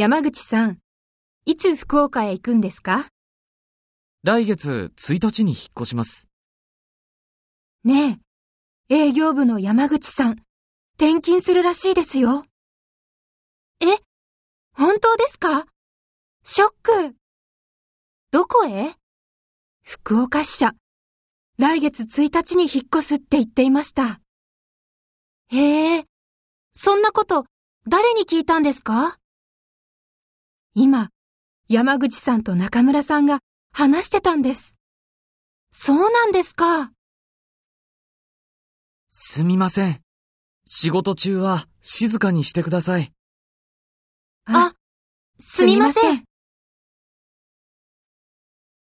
山口さん、いつ福岡へ行くんですか？来月1日に引っ越します。ねえ、営業部の山口さん、転勤するらしいですよ。え、本当ですか？ショック。どこへ？福岡支社。来月1日に引っ越すって言っていました。へえ、そんなこと、誰に聞いたんですか？今、山口さんと中村さんが話してたんです。そうなんですか。すみません。仕事中は静かにしてください。あ、すみません。